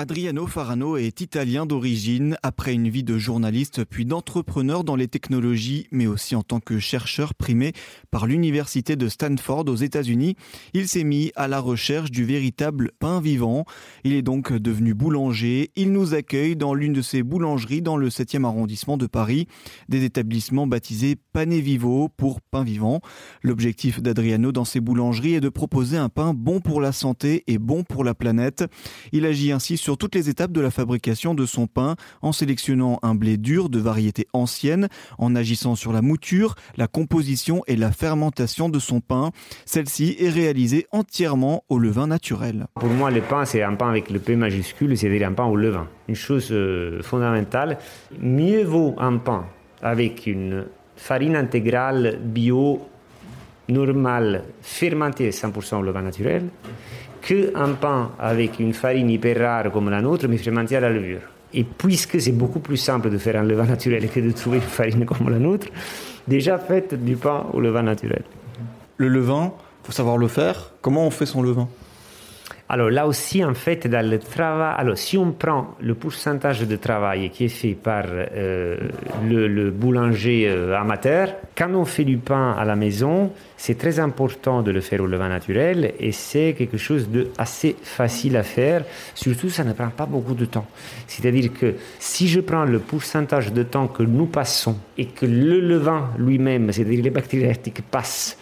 Adriano Farano est italien d'origine. Après une vie de journaliste puis d'entrepreneur dans les technologies, mais aussi en tant que chercheur primé par l'université de Stanford aux États-Unis, il s'est mis à la recherche du véritable pain vivant. Il est donc devenu boulanger. Il nous accueille dans l'une de ses boulangeries dans le 7e arrondissement de Paris, des établissements baptisés Pane Vivo pour pain vivant. L'objectif d'Adriano dans ses boulangeries est de proposer un pain bon pour la santé et bon pour la planète. Il agit ainsi sur sur toutes les étapes de la fabrication de son pain, en sélectionnant un blé dur de variété ancienne, en agissant sur la mouture, la composition et la fermentation de son pain. Celle-ci est réalisée entièrement au levain naturel. Pour moi, le pain, c'est un pain avec le P majuscule, c'est-à-dire un pain au levain. Une chose euh, fondamentale, mieux vaut un pain avec une farine intégrale bio normale, fermentée 100% au levain naturel, qu'un pain avec une farine hyper rare comme la nôtre, mais fermentée à la levure. Et puisque c'est beaucoup plus simple de faire un levain naturel que de trouver une farine comme la nôtre, déjà faites du pain au levain naturel. Le levain, faut savoir le faire. Comment on fait son levain? Alors là aussi, en fait, dans le travail, alors si on prend le pourcentage de travail qui est fait par euh, le, boulanger euh, amateur, quand on fait du pain à la maison, c'est très important de le faire au levain naturel et c'est quelque chose de assez facile à faire. Surtout, ça ne prend pas beaucoup de temps. C'est-à-dire que si je prends le pourcentage de temps que nous passons et que le levain lui-même, c'est-à-dire les bactéries lactiques passent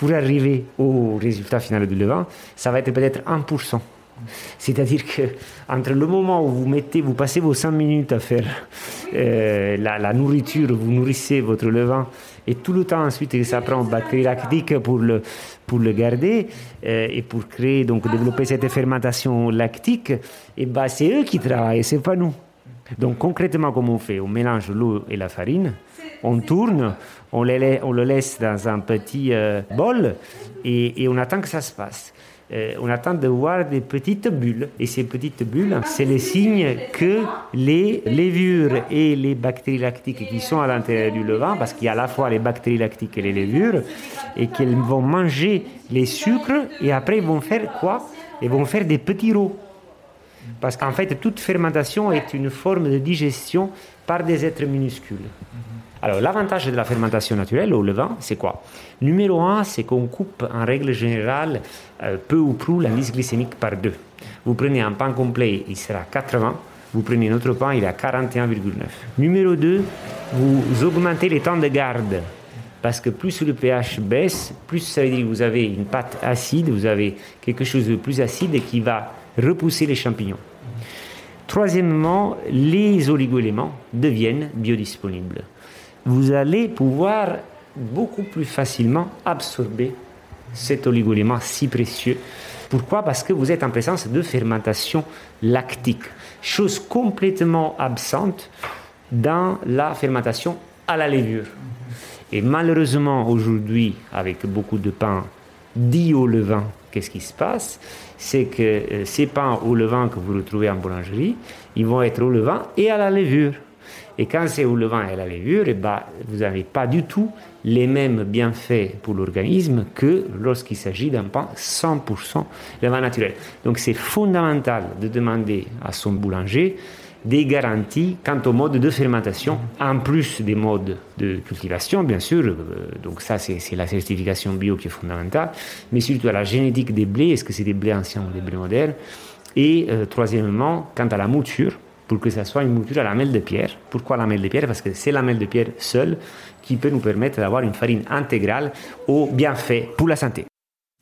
pour arriver au résultat final du levain, ça va être peut-être 1%. C'est-à-dire que entre le moment où vous mettez, vous passez vos 5 minutes à faire euh, la, nourriture, vous nourrissez votre levain, et tout le temps ensuite que ça prend bactéries lactiques pour le, pour le garder euh, et pour créer, donc développer cette fermentation lactique, ben c'est eux qui travaillent, c'est pas nous. Donc concrètement, comment on fait On mélange l'eau et la farine, on tourne, on, le laisse dans un petit euh, bol et, on attend que ça se passe. Euh, on attend de voir des petites bulles. Et ces petites bulles, c'est le signe que les levures et les bactéries lactiques qui sont à l'intérieur du levain, parce qu'il y a à la fois les bactéries lactiques et les levures, et qu'elles vont manger les sucres et après ils vont faire quoi? Ils vont faire des petits rots. Parce qu'en fait, toute fermentation est une forme de digestion par des êtres minuscules. Alors, l'avantage de la fermentation naturelle au levain, c'est quoi? Numéro un, c'est qu'on coupe en règle générale euh, peu ou prou l'indice glycémique par deux. Vous prenez un pain complet, il sera 80. Vous prenez un autre pain, il est à 41,9. Numéro 2, vous augmentez les temps de garde. Parce que plus le pH baisse, plus ça veut dire que vous avez une pâte acide, vous avez quelque chose de plus acide qui va repousser les champignons. Troisièmement, les oligoéléments deviennent biodisponibles vous allez pouvoir beaucoup plus facilement absorber cet oligoélément si précieux. Pourquoi? Parce que vous êtes en présence de fermentation lactique, chose complètement absente dans la fermentation à la levure. Et malheureusement, aujourd'hui, avec beaucoup de pain dit au levain, qu'est-ce qui se passe? C'est que euh, ces pains au levain que vous retrouvez en boulangerie, ils vont être au levain et à la levure. Et quand c'est au levain et à la levure, eh ben, vous n'avez pas du tout les mêmes bienfaits pour l'organisme que lorsqu'il s'agit d'un pain 100% levain naturel. Donc c'est fondamental de demander à son boulanger des garanties quant au mode de fermentation, en plus des modes de cultivation, bien sûr. Euh, donc ça, c'est la certification bio qui est fondamentale, mais surtout à la génétique des blés, est-ce que c'est des blés anciens ou des blés modernes? Et euh, troisièmement, quant à la mouture, pour que ça soit une mouture à la lamelle de pierre. Pourquoi la lamelle de pierre? Parce que c'est la lamelle de pierre seule qui peut nous permettre d'avoir une farine intégrale au bienfait pour la santé.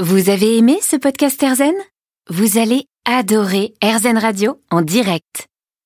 Vous avez aimé ce podcast Erzen Vous allez adorer Erzen Radio en direct.